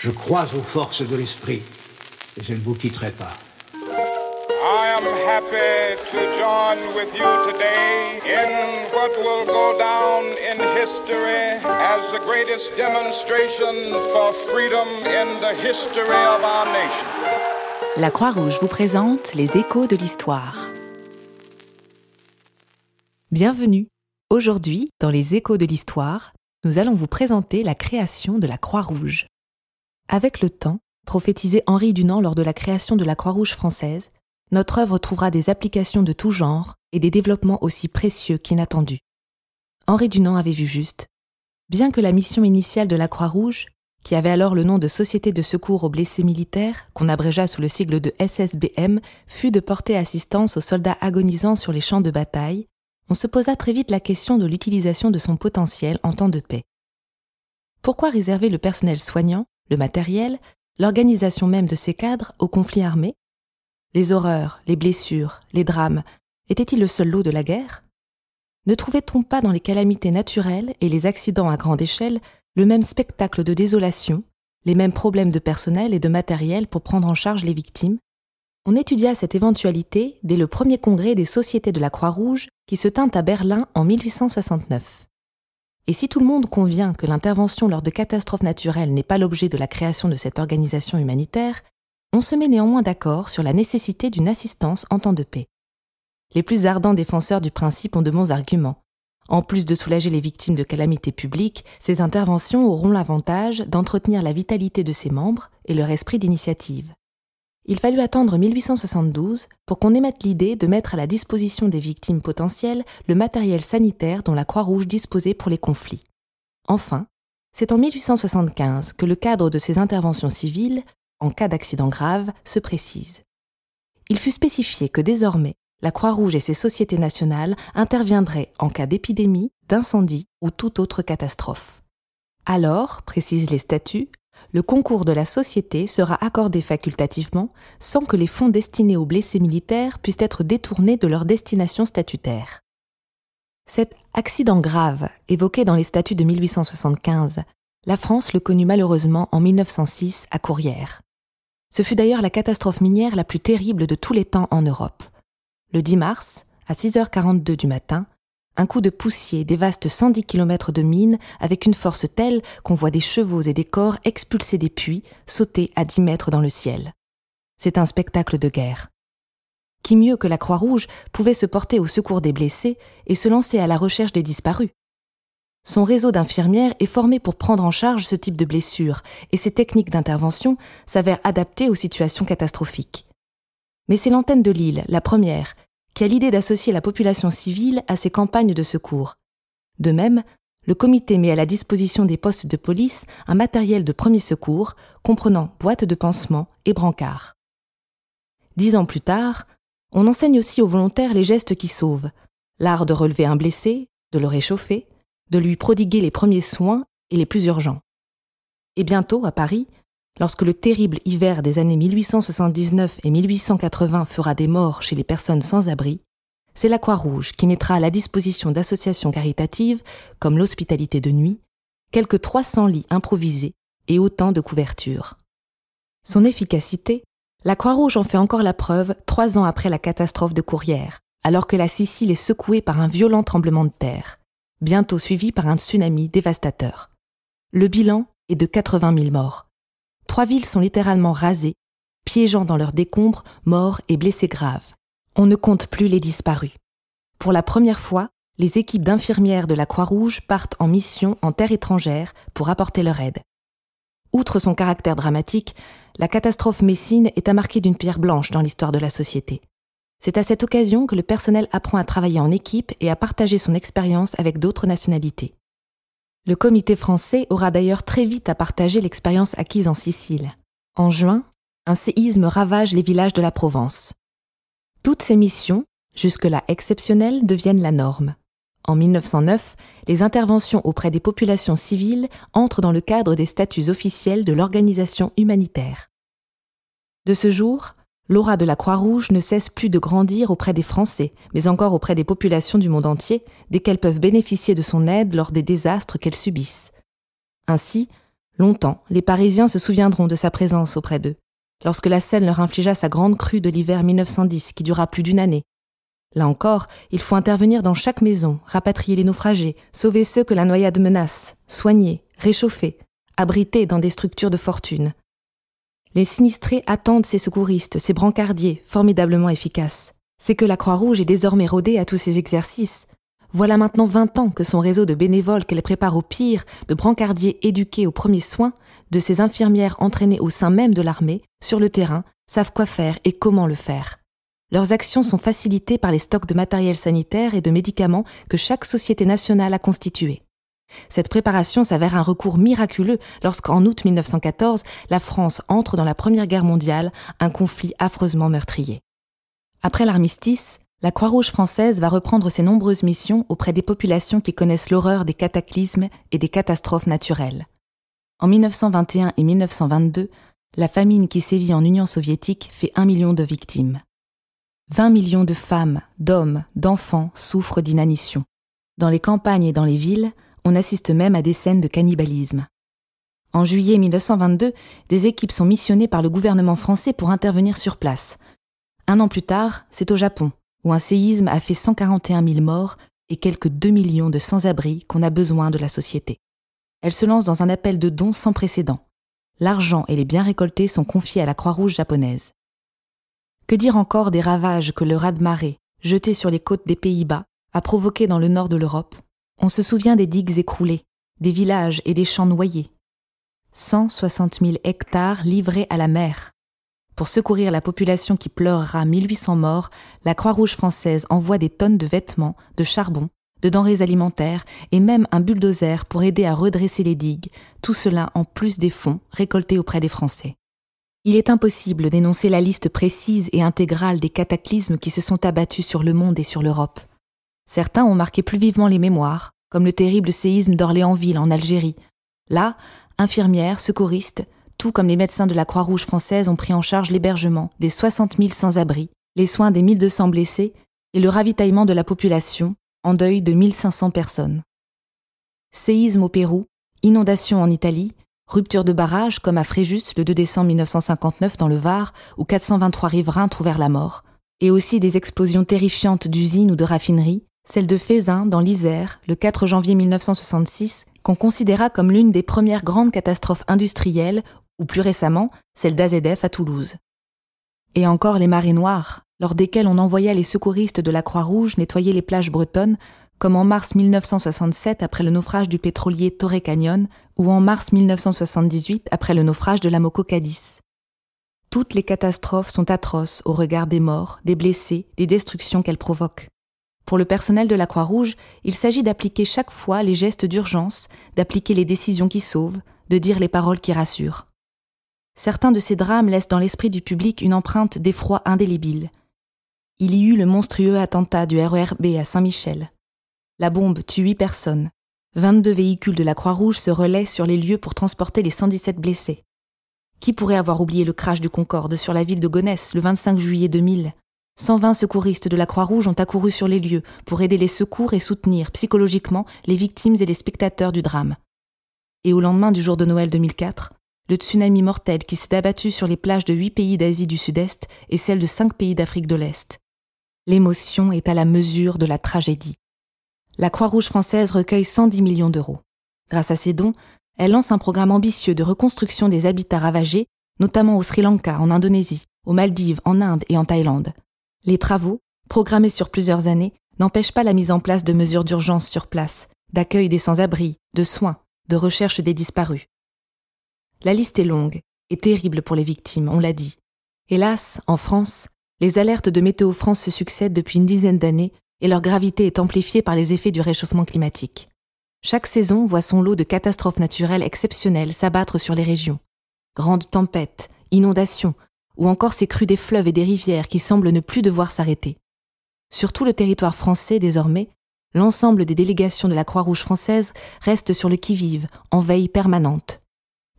Je crois aux forces de l'esprit et je ne vous quitterai pas. I am happy to join with you today in what will go down in history as the greatest demonstration for freedom in the history of our nation. La Croix-Rouge vous présente les échos de l'histoire. Bienvenue. Aujourd'hui, dans les échos de l'histoire, nous allons vous présenter la création de la Croix-Rouge. Avec le temps, prophétisait Henri Dunant lors de la création de la Croix-Rouge française, notre œuvre trouvera des applications de tout genre et des développements aussi précieux qu'inattendus. Henri Dunant avait vu juste. Bien que la mission initiale de la Croix-Rouge, qui avait alors le nom de Société de secours aux blessés militaires, qu'on abrégea sous le sigle de SSBM, fut de porter assistance aux soldats agonisants sur les champs de bataille, on se posa très vite la question de l'utilisation de son potentiel en temps de paix. Pourquoi réserver le personnel soignant le matériel, l'organisation même de ces cadres au conflit armé. Les horreurs, les blessures, les drames, étaient-ils le seul lot de la guerre? Ne trouvait-on pas dans les calamités naturelles et les accidents à grande échelle le même spectacle de désolation, les mêmes problèmes de personnel et de matériel pour prendre en charge les victimes? On étudia cette éventualité dès le premier congrès des sociétés de la Croix-Rouge qui se tint à Berlin en 1869. Et si tout le monde convient que l'intervention lors de catastrophes naturelles n'est pas l'objet de la création de cette organisation humanitaire, on se met néanmoins d'accord sur la nécessité d'une assistance en temps de paix. Les plus ardents défenseurs du principe ont de bons arguments. En plus de soulager les victimes de calamités publiques, ces interventions auront l'avantage d'entretenir la vitalité de ses membres et leur esprit d'initiative. Il fallut attendre 1872 pour qu'on émette l'idée de mettre à la disposition des victimes potentielles le matériel sanitaire dont la Croix-Rouge disposait pour les conflits. Enfin, c'est en 1875 que le cadre de ces interventions civiles, en cas d'accident grave, se précise. Il fut spécifié que désormais, la Croix-Rouge et ses sociétés nationales interviendraient en cas d'épidémie, d'incendie ou toute autre catastrophe. Alors, précisent les statuts, le concours de la société sera accordé facultativement sans que les fonds destinés aux blessés militaires puissent être détournés de leur destination statutaire. Cet accident grave, évoqué dans les statuts de 1875, la France le connut malheureusement en 1906 à Courrières. Ce fut d'ailleurs la catastrophe minière la plus terrible de tous les temps en Europe. Le 10 mars, à 6h42 du matin, un coup de poussier dévaste 110 km de mines avec une force telle qu'on voit des chevaux et des corps expulsés des puits, sauter à 10 mètres dans le ciel. C'est un spectacle de guerre. Qui mieux que la Croix-Rouge pouvait se porter au secours des blessés et se lancer à la recherche des disparus? Son réseau d'infirmières est formé pour prendre en charge ce type de blessures et ses techniques d'intervention s'avèrent adaptées aux situations catastrophiques. Mais c'est l'antenne de Lille, la première, qui a l'idée d'associer la population civile à ces campagnes de secours. De même, le comité met à la disposition des postes de police un matériel de premier secours comprenant boîtes de pansement et brancards. Dix ans plus tard, on enseigne aussi aux volontaires les gestes qui sauvent, l'art de relever un blessé, de le réchauffer, de lui prodiguer les premiers soins et les plus urgents. Et bientôt, à Paris, lorsque le terrible hiver des années 1879 et 1880 fera des morts chez les personnes sans abri, c'est la Croix-Rouge qui mettra à la disposition d'associations caritatives, comme l'hospitalité de nuit, quelques 300 lits improvisés et autant de couvertures. Son efficacité, la Croix-Rouge en fait encore la preuve trois ans après la catastrophe de Courrières, alors que la Sicile est secouée par un violent tremblement de terre, bientôt suivi par un tsunami dévastateur. Le bilan est de 80 000 morts trois villes sont littéralement rasées, piégeant dans leurs décombres morts et blessés graves. On ne compte plus les disparus. Pour la première fois, les équipes d'infirmières de la Croix-Rouge partent en mission en terre étrangère pour apporter leur aide. Outre son caractère dramatique, la catastrophe messine est à marquer d'une pierre blanche dans l'histoire de la société. C'est à cette occasion que le personnel apprend à travailler en équipe et à partager son expérience avec d'autres nationalités. Le comité français aura d'ailleurs très vite à partager l'expérience acquise en Sicile. En juin, un séisme ravage les villages de la Provence. Toutes ces missions, jusque-là exceptionnelles, deviennent la norme. En 1909, les interventions auprès des populations civiles entrent dans le cadre des statuts officiels de l'organisation humanitaire. De ce jour, L'aura de la Croix-Rouge ne cesse plus de grandir auprès des Français, mais encore auprès des populations du monde entier, desquelles peuvent bénéficier de son aide lors des désastres qu'elles subissent. Ainsi, Longtemps, les Parisiens se souviendront de sa présence auprès d'eux, lorsque la Seine leur infligea sa grande crue de l'hiver 1910 qui dura plus d'une année. Là encore, il faut intervenir dans chaque maison, rapatrier les naufragés, sauver ceux que la noyade menace, soigner, réchauffer, abriter dans des structures de fortune. Les sinistrés attendent ces secouristes, ces brancardiers, formidablement efficaces. C'est que la Croix-Rouge est désormais rodée à tous ces exercices. Voilà maintenant vingt ans que son réseau de bénévoles qu'elle prépare au pire, de brancardiers éduqués aux premiers soins, de ces infirmières entraînées au sein même de l'armée, sur le terrain, savent quoi faire et comment le faire. Leurs actions sont facilitées par les stocks de matériel sanitaire et de médicaments que chaque société nationale a constitués. Cette préparation s'avère un recours miraculeux lorsqu'en août 1914, la France entre dans la Première Guerre mondiale, un conflit affreusement meurtrier. Après l'armistice, la Croix-Rouge française va reprendre ses nombreuses missions auprès des populations qui connaissent l'horreur des cataclysmes et des catastrophes naturelles. En 1921 et 1922, la famine qui sévit en Union soviétique fait un million de victimes. 20 millions de femmes, d'hommes, d'enfants souffrent d'inanition. Dans les campagnes et dans les villes, on assiste même à des scènes de cannibalisme. En juillet 1922, des équipes sont missionnées par le gouvernement français pour intervenir sur place. Un an plus tard, c'est au Japon, où un séisme a fait 141 000 morts et quelques 2 millions de sans-abri qu'on a besoin de la société. Elle se lance dans un appel de dons sans précédent. L'argent et les biens récoltés sont confiés à la Croix-Rouge japonaise. Que dire encore des ravages que le raz-de-marée, jeté sur les côtes des Pays-Bas, a provoqué dans le nord de l'Europe on se souvient des digues écroulées, des villages et des champs noyés. 160 000 hectares livrés à la mer. Pour secourir la population qui pleurera 1800 morts, la Croix-Rouge française envoie des tonnes de vêtements, de charbon, de denrées alimentaires et même un bulldozer pour aider à redresser les digues, tout cela en plus des fonds récoltés auprès des Français. Il est impossible d'énoncer la liste précise et intégrale des cataclysmes qui se sont abattus sur le monde et sur l'Europe. Certains ont marqué plus vivement les mémoires, comme le terrible séisme d'Orléansville en Algérie. Là, infirmières, secouristes, tout comme les médecins de la Croix-Rouge française ont pris en charge l'hébergement des 60 000 sans-abri, les soins des 1200 blessés et le ravitaillement de la population, en deuil de 1500 personnes. Séisme au Pérou, inondations en Italie, rupture de barrage comme à Fréjus le 2 décembre 1959 dans le Var, où 423 riverains trouvèrent la mort, et aussi des explosions terrifiantes d'usines ou de raffineries, celle de Fézin dans l'Isère le 4 janvier 1966, qu'on considéra comme l'une des premières grandes catastrophes industrielles, ou plus récemment, celle d'AZF à Toulouse. Et encore les marées noires, lors desquelles on envoya les secouristes de la Croix-Rouge nettoyer les plages bretonnes, comme en mars 1967 après le naufrage du pétrolier Torrey Canyon, ou en mars 1978 après le naufrage de la Moco Cadiz. Toutes les catastrophes sont atroces au regard des morts, des blessés, des destructions qu'elles provoquent. Pour le personnel de la Croix-Rouge, il s'agit d'appliquer chaque fois les gestes d'urgence, d'appliquer les décisions qui sauvent, de dire les paroles qui rassurent. Certains de ces drames laissent dans l'esprit du public une empreinte d'effroi indélébile. Il y eut le monstrueux attentat du RERB à Saint-Michel. La bombe tue huit personnes. 22 véhicules de la Croix-Rouge se relaient sur les lieux pour transporter les 117 blessés. Qui pourrait avoir oublié le crash du Concorde sur la ville de Gonesse le 25 juillet 2000 120 secouristes de la Croix-Rouge ont accouru sur les lieux pour aider les secours et soutenir psychologiquement les victimes et les spectateurs du drame. Et au lendemain du jour de Noël 2004, le tsunami mortel qui s'est abattu sur les plages de huit pays d'Asie du Sud-Est et celles de cinq pays d'Afrique de l'Est. L'émotion est à la mesure de la tragédie. La Croix-Rouge française recueille 110 millions d'euros. Grâce à ces dons, elle lance un programme ambitieux de reconstruction des habitats ravagés, notamment au Sri Lanka, en Indonésie, aux Maldives, en Inde et en Thaïlande. Les travaux, programmés sur plusieurs années, n'empêchent pas la mise en place de mesures d'urgence sur place, d'accueil des sans-abri, de soins, de recherche des disparus. La liste est longue et terrible pour les victimes, on l'a dit. Hélas, en France, les alertes de Météo France se succèdent depuis une dizaine d'années et leur gravité est amplifiée par les effets du réchauffement climatique. Chaque saison voit son lot de catastrophes naturelles exceptionnelles s'abattre sur les régions. Grandes tempêtes, inondations, ou encore ces crues des fleuves et des rivières qui semblent ne plus devoir s'arrêter. Sur tout le territoire français désormais, l'ensemble des délégations de la Croix-Rouge française restent sur le qui-vive, en veille permanente.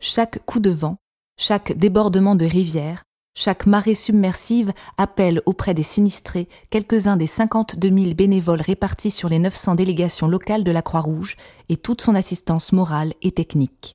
Chaque coup de vent, chaque débordement de rivière, chaque marée submersive appelle auprès des sinistrés quelques-uns des 52 000 bénévoles répartis sur les 900 délégations locales de la Croix-Rouge et toute son assistance morale et technique.